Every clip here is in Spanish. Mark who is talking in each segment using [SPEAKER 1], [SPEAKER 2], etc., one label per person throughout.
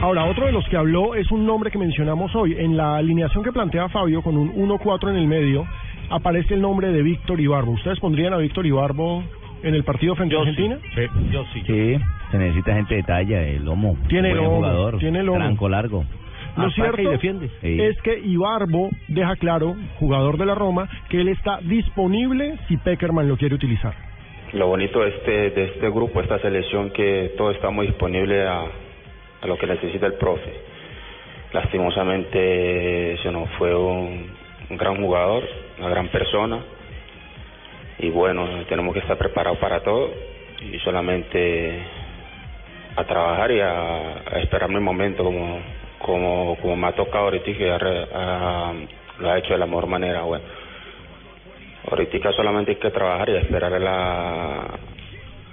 [SPEAKER 1] Ahora, otro de los que habló es un nombre que mencionamos hoy. En la alineación que plantea Fabio, con un 1-4 en el medio, aparece el nombre de Víctor Ibarbo. ¿Ustedes pondrían a Víctor Ibarbo en el partido frente a Argentina?
[SPEAKER 2] Yo sí.
[SPEAKER 3] Sí, se necesita gente de talla, el lomo.
[SPEAKER 1] Tiene
[SPEAKER 3] buen
[SPEAKER 1] lomo,
[SPEAKER 3] jugador,
[SPEAKER 1] tiene lomo.
[SPEAKER 3] Tranco largo.
[SPEAKER 1] Lo
[SPEAKER 2] Ataca
[SPEAKER 1] cierto
[SPEAKER 2] y defiende.
[SPEAKER 3] Sí.
[SPEAKER 1] es que Ibarbo deja claro, jugador de la Roma, que él está disponible si Peckerman lo quiere utilizar.
[SPEAKER 4] Lo bonito de este, de este grupo, esta selección, que todo está muy disponible a, a lo que necesita el profe. Lastimosamente se nos fue un, gran jugador, una gran persona. Y bueno, tenemos que estar preparados para todo y solamente a trabajar y a, a esperar mi momento como, como, como me ha tocado ahorita y que lo ha hecho de la mejor manera. Bueno, ahorita solamente hay que trabajar y esperar la,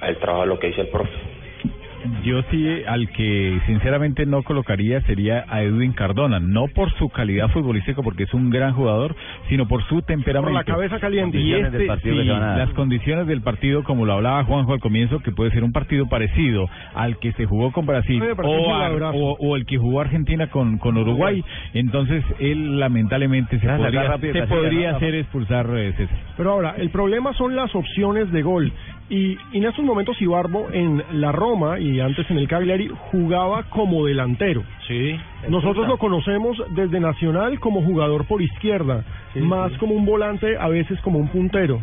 [SPEAKER 4] el trabajo, lo que dice el profe.
[SPEAKER 5] Yo sí, al que sinceramente no colocaría sería a Edwin Cardona, no por su calidad futbolística, porque es un gran jugador, sino por su temperamento.
[SPEAKER 1] Por la cabeza caliente.
[SPEAKER 5] Y este, sí, las condiciones del partido, como lo hablaba Juanjo al comienzo, que puede ser un partido parecido al que se jugó con Brasil o, a- o, o el que jugó Argentina con, con Uruguay, entonces él lamentablemente se podría,
[SPEAKER 3] rápido
[SPEAKER 5] se podría hacer expulsar eh, César.
[SPEAKER 1] Pero ahora, el problema son las opciones de gol. Y, y en estos momentos Ibarbo en la Roma y antes en el Cagliari jugaba como delantero.
[SPEAKER 2] Sí.
[SPEAKER 1] Nosotros lo conocemos desde Nacional como jugador por izquierda, más como un volante, a veces como un puntero.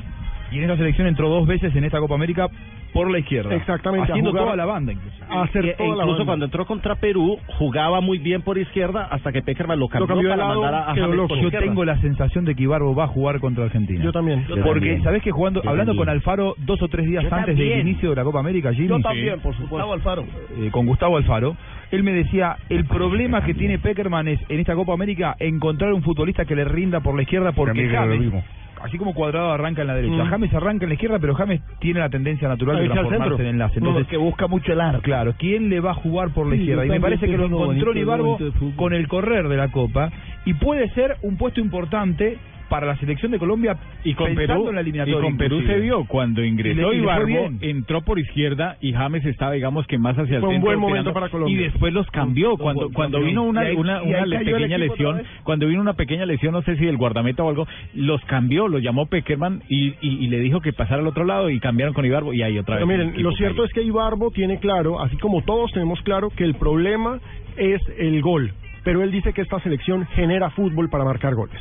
[SPEAKER 6] Y en esa selección entró dos veces en esta Copa América por la izquierda.
[SPEAKER 1] Exactamente,
[SPEAKER 6] Haciendo
[SPEAKER 1] jugar-
[SPEAKER 6] toda la banda incluso.
[SPEAKER 1] A hacer
[SPEAKER 2] E- e incluso
[SPEAKER 1] banda.
[SPEAKER 2] cuando entró contra Perú, jugaba muy bien por izquierda hasta que Peckerman lo cambió,
[SPEAKER 1] cambió de
[SPEAKER 2] para
[SPEAKER 1] lado,
[SPEAKER 2] mandar a, James
[SPEAKER 1] loco.
[SPEAKER 2] por
[SPEAKER 6] Yo
[SPEAKER 2] izquierda.
[SPEAKER 6] tengo la sensación de que Ibarbo va a jugar contra Argentina.
[SPEAKER 1] Yo también.
[SPEAKER 3] Yo
[SPEAKER 6] Porque,
[SPEAKER 3] también.
[SPEAKER 6] ¿sabés que jugando,
[SPEAKER 3] Yo
[SPEAKER 6] hablando
[SPEAKER 3] también.
[SPEAKER 6] con Alfaro dos o tres días
[SPEAKER 2] Yo
[SPEAKER 6] antes del inicio de la Copa América, Jimmy?
[SPEAKER 2] Yo también, por supuesto.
[SPEAKER 6] Gustavo Alfaro. Eh, con Gustavo Alfaro, él me decía, el problema que tiene Peckerman es en esta Copa América encontrar un futbolista que le rinda por la izquierda porque
[SPEAKER 5] lo
[SPEAKER 6] James,
[SPEAKER 5] mismo.
[SPEAKER 6] Así como Cuadrado arranca en la derecha,
[SPEAKER 1] Mm.
[SPEAKER 6] James arranca en la izquierda, pero James tiene la tendencia natural de transformarse en enlace.
[SPEAKER 1] No,
[SPEAKER 6] Entonces,
[SPEAKER 2] que busca mucho el arco.
[SPEAKER 6] Claro, ¿quién le va a jugar por la
[SPEAKER 1] Sí,
[SPEAKER 6] izquierda? Y me parece que lo encontró
[SPEAKER 1] bonito,
[SPEAKER 6] Ibarbo
[SPEAKER 1] bonito de fútbol.
[SPEAKER 6] con el correr de la Copa y puede ser un puesto importante para la selección de Colombia
[SPEAKER 5] Y con Perú,
[SPEAKER 6] en la
[SPEAKER 5] y
[SPEAKER 6] eliminatoria.
[SPEAKER 5] con Perú
[SPEAKER 6] inclusive.
[SPEAKER 5] se vio cuando
[SPEAKER 6] Y
[SPEAKER 5] ingresó
[SPEAKER 6] y
[SPEAKER 5] Ibarbo, entró por izquierda y James estaba, digamos que más hacia el
[SPEAKER 1] Fue un
[SPEAKER 5] centro.
[SPEAKER 1] buen momento para Colombia.
[SPEAKER 5] Y después los cambió cuando cuando vino una,
[SPEAKER 6] Y ahí-
[SPEAKER 5] una,
[SPEAKER 6] y
[SPEAKER 5] una pequeña lesión, cuando vino una pequeña lesión, no sé si del guardameta o algo, los cambió, los llamó Peckerman y, y, y le dijo que pasara al otro lado y cambiaron con Ibarbo y ahí otra vez.
[SPEAKER 1] miren, lo cierto
[SPEAKER 5] cayó.
[SPEAKER 1] es que Ibarbo tiene claro, así como todos tenemos claro, que el problema es el gol. Pero él dice que esta selección genera fútbol para marcar goles.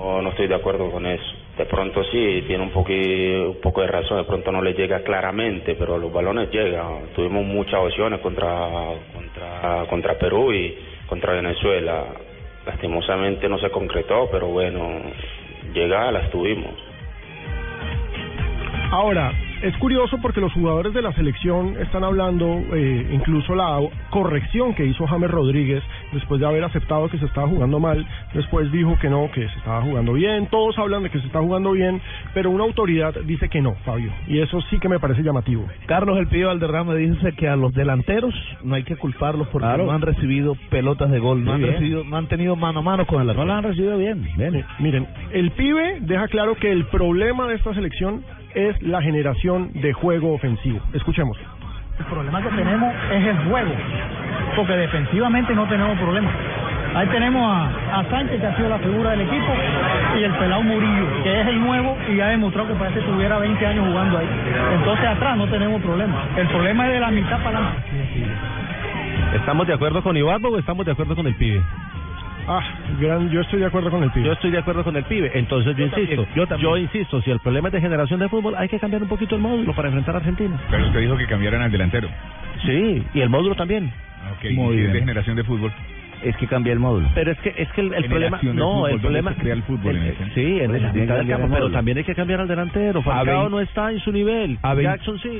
[SPEAKER 4] No, no estoy de acuerdo con eso. De pronto sí, tiene un, poqui- un poco de razón, de pronto no le llega claramente, pero los balones llegan. Tuvimos muchas opciones contra, contra, contra Perú y contra Venezuela. Lastimosamente no se concretó, pero bueno, llegadas las tuvimos.
[SPEAKER 1] Ahora, es curioso porque los jugadores de la selección están hablando, eh, incluso la corrección que hizo James Rodríguez después de haber aceptado que se estaba jugando mal, después dijo que no, que se estaba jugando bien, todos hablan de que se está jugando bien, pero una autoridad dice que no, Fabio, y eso sí que me parece llamativo.
[SPEAKER 2] Carlos El Pío Valderrama dice que a los delanteros no hay que culparlos porque
[SPEAKER 3] Claro.
[SPEAKER 2] no han recibido pelotas de gol, no han, recibido, no han tenido mano a mano con el
[SPEAKER 3] No
[SPEAKER 2] arquero.
[SPEAKER 3] lo han recibido bien. bien.
[SPEAKER 1] Miren, el pibe deja claro que el problema de esta selección es la generación de juego ofensivo. Escuchemos.
[SPEAKER 7] El problema que tenemos es el juego, porque defensivamente no tenemos problemas. Ahí tenemos a, a Sánchez, que ha sido la figura del equipo, y el pelado Murillo, que es el nuevo y ya ha demostrado que parece que tuviera 20 años jugando ahí. Entonces atrás no tenemos problema. El problema es de la mitad para adelante.
[SPEAKER 2] ¿Estamos de acuerdo con Ibarbo o estamos de acuerdo con el pibe?
[SPEAKER 1] Ah, gran, yo estoy de acuerdo con el pibe.
[SPEAKER 2] Yo estoy de acuerdo con el pibe. Entonces yo, insisto, yo, insisto, si el problema es de generación de fútbol, hay que cambiar un poquito el módulo para enfrentar a Argentina.
[SPEAKER 5] Pero usted dijo que cambiaran al delantero.
[SPEAKER 2] Sí, y el módulo también.
[SPEAKER 5] Ok,
[SPEAKER 6] Muy
[SPEAKER 5] y si es
[SPEAKER 6] bien.
[SPEAKER 5] de generación de fútbol.
[SPEAKER 3] Es que cambia el módulo.
[SPEAKER 2] Pero es que es que el, problema no,
[SPEAKER 5] fútbol,
[SPEAKER 2] el
[SPEAKER 5] ¿dónde
[SPEAKER 2] problema
[SPEAKER 5] se crea el fútbol en ese?
[SPEAKER 2] Sí, en
[SPEAKER 3] Pues
[SPEAKER 2] campo, pero también hay que cambiar al delantero. Falcao no está en su nivel.
[SPEAKER 6] a
[SPEAKER 2] Jackson sí.